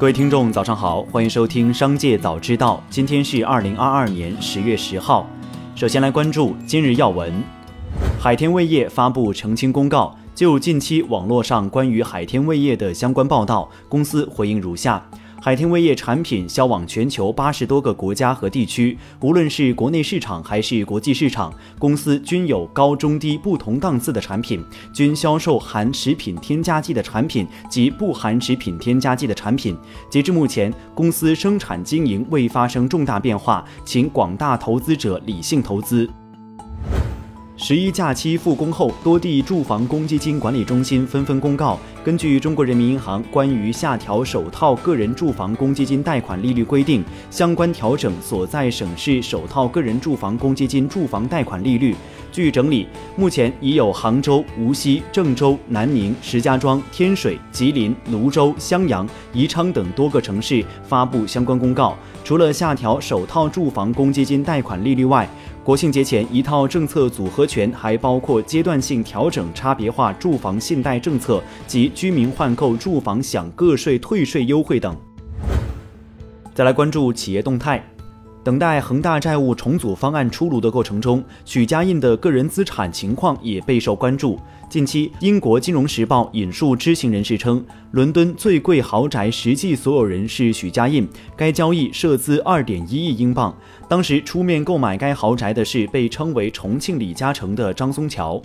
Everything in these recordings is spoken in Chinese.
各位听众，早上好，欢迎收听《商界早知道》。今天是二零二二年十月十号。首先来关注今日要闻：海天味业发布澄清公告，就近期网络上关于海天味业的相关报道，公司回应如下。海天味业产品销往全球八十多个国家和地区，无论是国内市场还是国际市场，公司均有高中低不同档次的产品，均销售含食品添加剂的产品及不含食品添加剂的产品。截至目前，公司生产经营未发生重大变化，请广大投资者理性投资。十一假期复工后，多地住房公积金管理中心纷纷公告，根据中国人民银行关于下调首套个人住房公积金贷款利率规定，相关调整所在省市首套个人住房公积金住房贷款利率。据整理，目前已有杭州、无锡、郑州、南宁、石家庄、天水、吉林、泸州、襄阳、宜昌等多个城市发布相关公告。除了下调首套住房公积金贷款利率外，国庆节前一套政策组合拳还包括阶段性调整差别化住房信贷政策及居民换购住房享个税退税优惠等。再来关注企业动态。等待恒大债务重组方案出炉的过程中，许家印的个人资产情况也备受关注。近期，英国金融时报引述知情人士称，伦敦最贵豪宅实际所有人是许家印，该交易涉资二点一亿英镑。当时出面购买该豪宅的是被称为重庆李嘉诚的张松桥。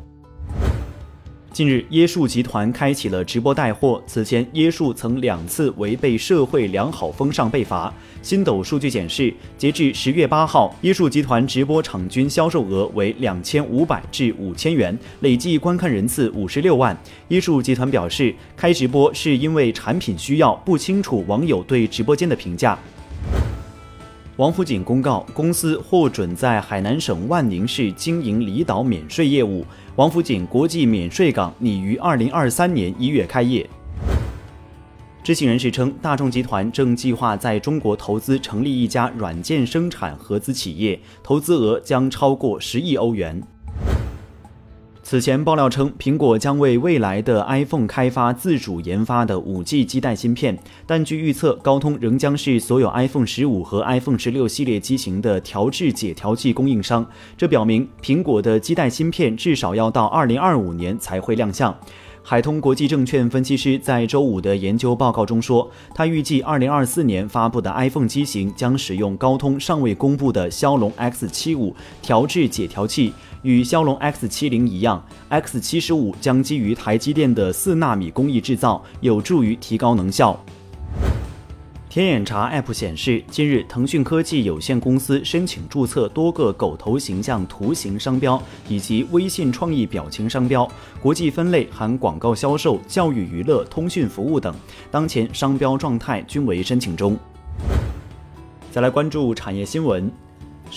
近日，椰树集团开启了直播带货。此前，椰树曾两次违背社会良好风尚被罚。新抖数据显示，截至十月八号，椰树集团直播场均销售额为两千五百至五千元，累计观看人次五十六万。椰树集团表示，开直播是因为产品需要，不清楚网友对直播间的评价。王府井公告，公司获准在海南省万宁市经营离岛免税业务。王府井国际免税港拟于二零二三年一月开业。知情人士称，大众集团正计划在中国投资成立一家软件生产合资企业，投资额将超过十亿欧元。此前爆料称，苹果将为未来的 iPhone 开发自主研发的 5G 基带芯片，但据预测，高通仍将是所有 iPhone 十五和 iPhone 十六系列机型的调制解调器供应商。这表明，苹果的基带芯片至少要到2025年才会亮相。海通国际证券分析师在周五的研究报告中说，他预计2024年发布的 iPhone 机型将使用高通尚未公布的骁龙 X75 调制解调器。与骁龙 X70 一样，X75 将基于台积电的四纳米工艺制造，有助于提高能效。天眼查 App 显示，近日腾讯科技有限公司申请注册多个狗头形象图形商标以及微信创意表情商标，国际分类含广告销售、教育娱乐、通讯服务等，当前商标状态均为申请中。再来关注产业新闻。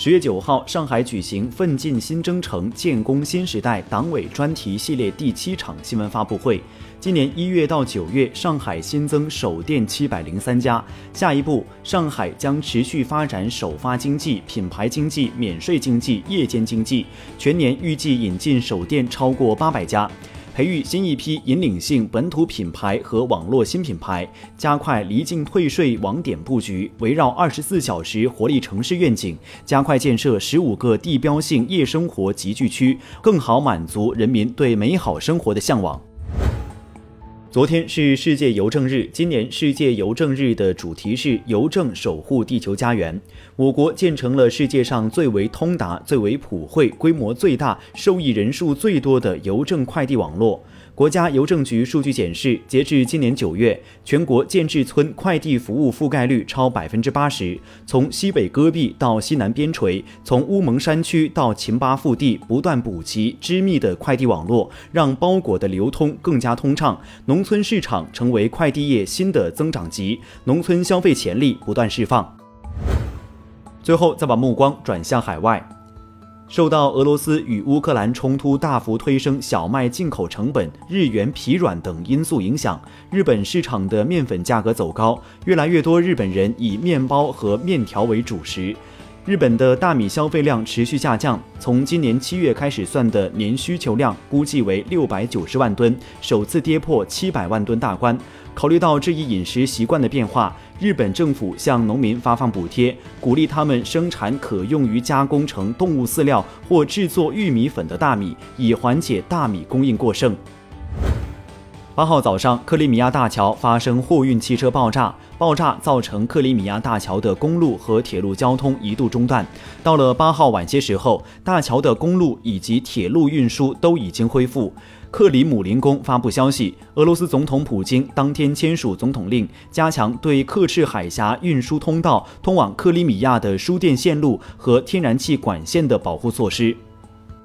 十月九号，上海举行“奋进新征程，建功新时代”党委专题系列第七场新闻发布会。今年一月到九月，上海新增首店七百零三家。下一步，上海将持续发展首发经济、品牌经济、免税经济、夜间经济，全年预计引进首店超过八百家。培育新一批引领性本土品牌和网络新品牌，加快离境退税网点布局，围绕二十四小时活力城市愿景，加快建设十五个地标性夜生活集聚区，更好满足人民对美好生活的向往。昨天是世界邮政日，今年世界邮政日的主题是“邮政守护地球家园”。我国建成了世界上最为通达、最为普惠、规模最大、受益人数最多的邮政快递网络。国家邮政局数据显示，截至今年九月，全国建制村快递服务覆盖率超百分之八十。从西北戈壁到西南边陲，从乌蒙山区到秦巴腹地，不断补齐织密的快递网络，让包裹的流通更加通畅。农农村市场成为快递业新的增长极，农村消费潜力不断释放。最后，再把目光转向海外。受到俄罗斯与乌克兰冲突大幅推升小麦进口成本、日元疲软等因素影响，日本市场的面粉价格走高，越来越多日本人以面包和面条为主食。日本的大米消费量持续下降，从今年七月开始算的年需求量估计为六百九十万吨，首次跌破七百万吨大关。考虑到这一饮食习惯的变化，日本政府向农民发放补贴，鼓励他们生产可用于加工成动物饲料或制作玉米粉的大米，以缓解大米供应过剩。八号早上，克里米亚大桥发生货运汽车爆炸，爆炸造成克里米亚大桥的公路和铁路交通一度中断。到了八号晚些时候，大桥的公路以及铁路运输都已经恢复。克里姆林宫发布消息，俄罗斯总统普京当天签署总统令，加强对克赤海峡运输通道、通往克里米亚的输电线路和天然气管线的保护措施。